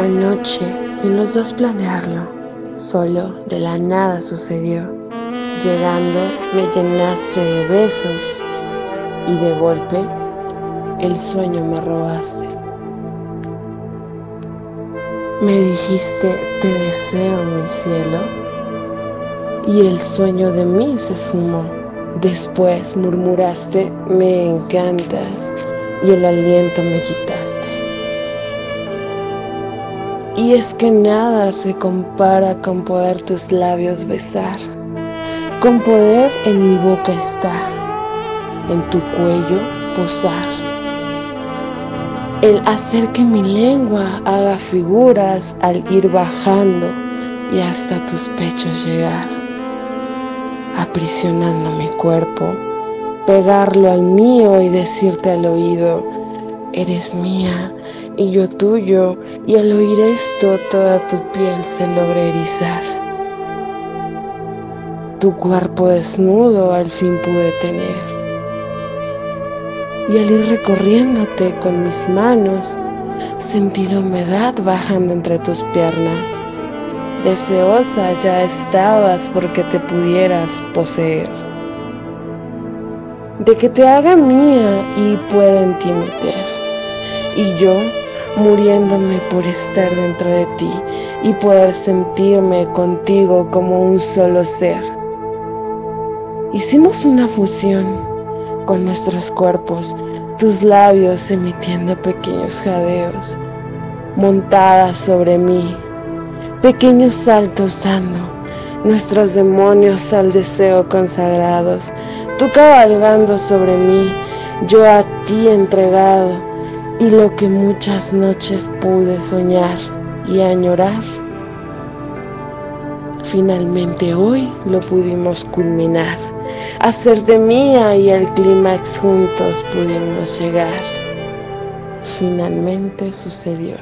Anoche, sin los dos planearlo, solo de la nada sucedió. Llegando, me llenaste de besos y de golpe el sueño me robaste. Me dijiste, te deseo mi cielo, y el sueño de mí se esfumó. Después murmuraste, me encantas, y el aliento me quitaste. Y es que nada se compara con poder tus labios besar, con poder en mi boca estar, en tu cuello posar. El hacer que mi lengua haga figuras al ir bajando y hasta tus pechos llegar, aprisionando mi cuerpo, pegarlo al mío y decirte al oído, eres mía y yo tuyo, y al oír esto toda tu piel se logra erizar. Tu cuerpo desnudo al fin pude tener. Y al ir recorriéndote con mis manos, sentí la humedad bajando entre tus piernas. Deseosa ya estabas porque te pudieras poseer. De que te haga mía y pueda en ti meter y yo muriéndome por estar dentro de ti y poder sentirme contigo como un solo ser. Hicimos una fusión con nuestros cuerpos, tus labios emitiendo pequeños jadeos, montadas sobre mí, pequeños saltos dando, nuestros demonios al deseo consagrados, tú cabalgando sobre mí, yo a ti entregado y lo que muchas noches pude soñar y añorar, finalmente hoy lo pudimos culminar. Hacerte mía y el clímax juntos pudimos llegar. Finalmente sucedió.